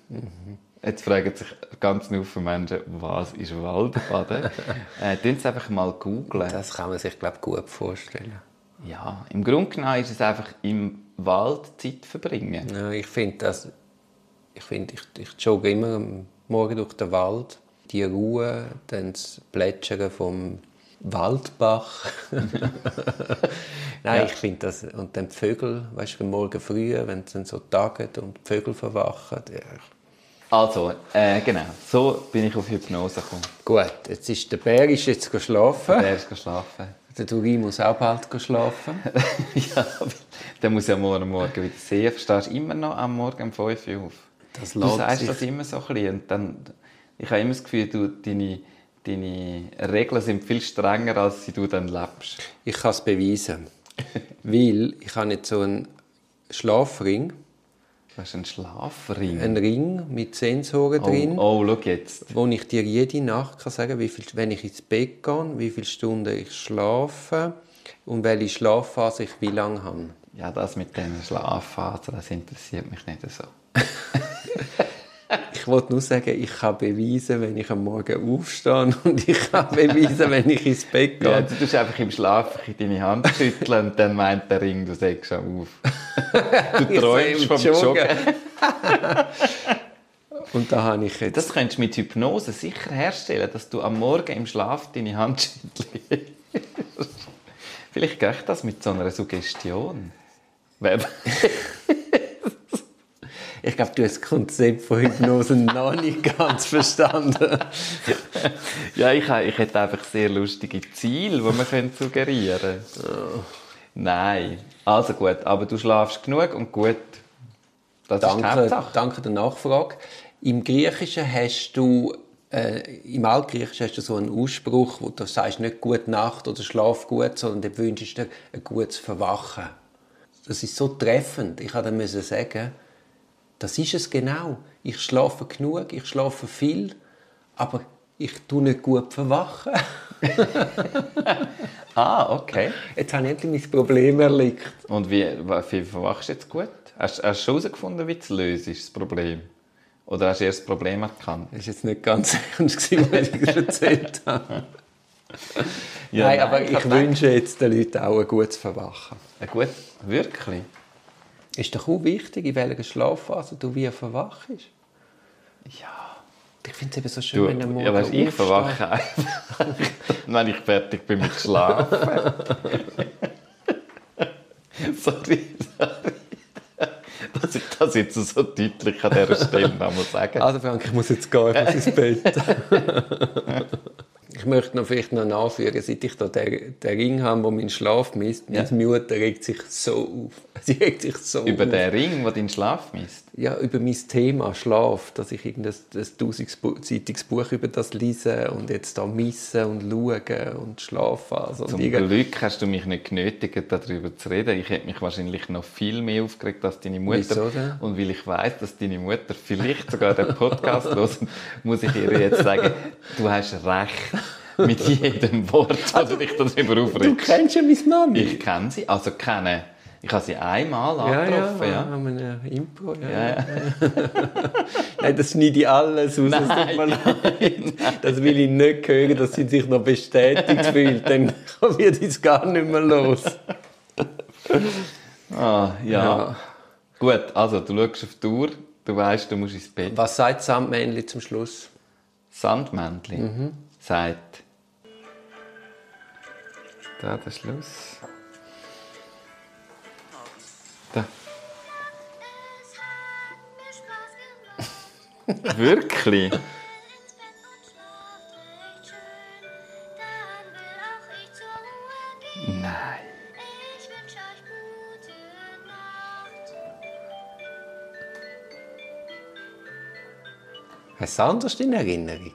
Mhm. Jetzt fragen sich ganz viele Menschen, was ist Waldbaden? äh, Tun Sie einfach mal googeln. Das kann man sich, glaube gut vorstellen. Ja, im Grunde genommen ist es einfach im Wald Zeit verbringen. Ja, ich finde das... Ich, find, ich, ich jogge immer am Morgen durch den Wald die Ruhe, dann das Plätschern vom Waldbach. Nein, ja. ich finde das. Und dann die Vögel, weißt du, morgen früh, wenn es dann so taget und die Vögel verwachen. Ja. Also, äh, genau, so bin ich auf Hypnose gekommen. Gut, jetzt ist der Bär ist jetzt geschlafen. Der Bär ist geschlafen. Der Duri muss auch bald schlafen. ja, der muss ja morgen Morgen wieder sehen. Verstehst du immer noch am Morgen um 5 Uhr auf? Das du sagst sich... das immer so ein bisschen. Und dann ich habe immer das Gefühl, du, deine, deine Regeln sind viel strenger, als du dann lebst. Ich kann es beweisen. Weil ich habe jetzt so einen Schlafring. Du hast einen Schlafring? Ein Ring mit Sensoren oh, drin. Oh, schau jetzt. Wo ich dir jede Nacht kann sagen kann, wenn ich ins Bett gehe, wie viele Stunden ich schlafe und welche Schlafphase ich wie lange habe. Ja, das mit den Schlafphasen, das interessiert mich nicht so. Ich wollte nur sagen, ich kann beweisen, wenn ich am Morgen aufstehe und ich kann beweisen, wenn ich ins Bett gehe. Ja, du tust einfach im Schlaf deine Hand schütteln und dann meint der Ring, du sagst schon auf. Du träumst vom Joggen. Joggen. und da habe ich jetzt... Das könntest du mit Hypnose sicher herstellen, dass du am Morgen im Schlaf deine Hand schüttelst. Vielleicht geht das mit so einer Suggestion. Ich glaube, du hast das Konzept von Hypnose noch nicht ganz verstanden. ja, ich, ich hätte einfach sehr lustige Ziele, die man suggerieren könnte. Oh. Nein. Also gut, aber du schlafst genug und gut. Das danke, danke der Nachfrage. Im Griechischen hast du äh, im Altgriechischen hast du so einen Ausspruch, wo du sagst nicht gute Nacht oder schlaf gut, sondern du wünschst dir ein gutes Verwachen. Das ist so treffend. Ich musste sagen, das ist es genau. Ich schlafe genug, ich schlafe viel, aber ich tue nicht gut verwachen. ah, okay. Jetzt habe ich endlich mein Problem erlebt. Und wie, wie verwachst du jetzt gut? Hast, hast du schon herausgefunden, wie du es löst, das Problem? Oder hast du erst das Problem erkannt? Das war jetzt nicht ganz ernst, was ich erzählt habe. Ja, nein, aber ich, ich wünsche jetzt den Leuten auch ein gutes Verwachen. Ein gut? Wirklich? Ist doch auch wichtig, in welcher Schlafphase du wie verwachst. Ja. Ich finde es eben so schön, du, wenn du morgen Ja, weißt, ich verwache einfach, wenn ich fertig bin mit Schlafen. sorry, sorry. Dass ich das jetzt so deutlich an dieser Stelle nochmal sagen Also Frank, ich muss jetzt gehen, ich muss ins Bett. Ich möchte noch vielleicht noch anfügen, seit ich da den, den Ring habe, wo mein Schlaf misst, ja. meine Mutter regt sich so auf. Sie regt sich so Über auf. den Ring, der deinen Schlaf misst? Ja, über mein Thema Schlaf, dass ich irgendein tausendseitiges Buch über das lese und jetzt da missen und schauen und schlafen. Also Zum Glück hast du mich nicht genötigt, darüber zu reden. Ich hätte mich wahrscheinlich noch viel mehr aufgeregt als deine Mutter. Wieso denn? Und weil ich weiß, dass deine Mutter vielleicht sogar den Podcast hört, muss ich ihr jetzt sagen, du hast recht mit jedem Wort, wo also, du dich darüber aufregst. Du kennst ja meinen Namen. Ich kenne sie, also kenne. Ich habe sie einmal angetroffen. Ja, ja. an einem Impro. Ja, ja. nein, das schneide ich alles aus. Nein, das tut mir leid. Das will ich nicht hören, dass sie sich noch bestätigt fühlt. Dann wird es gar nicht mehr los. ah, ja. ja. Gut, also du schaust auf die Uhr, du weißt, du musst ins Bett. Was sagt Sandmännli zum Schluss? Sandmännli mhm. sagt, da der Schluss. Da. Wirklich? Nein. Hast du anders in Erinnerung?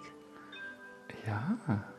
Ja.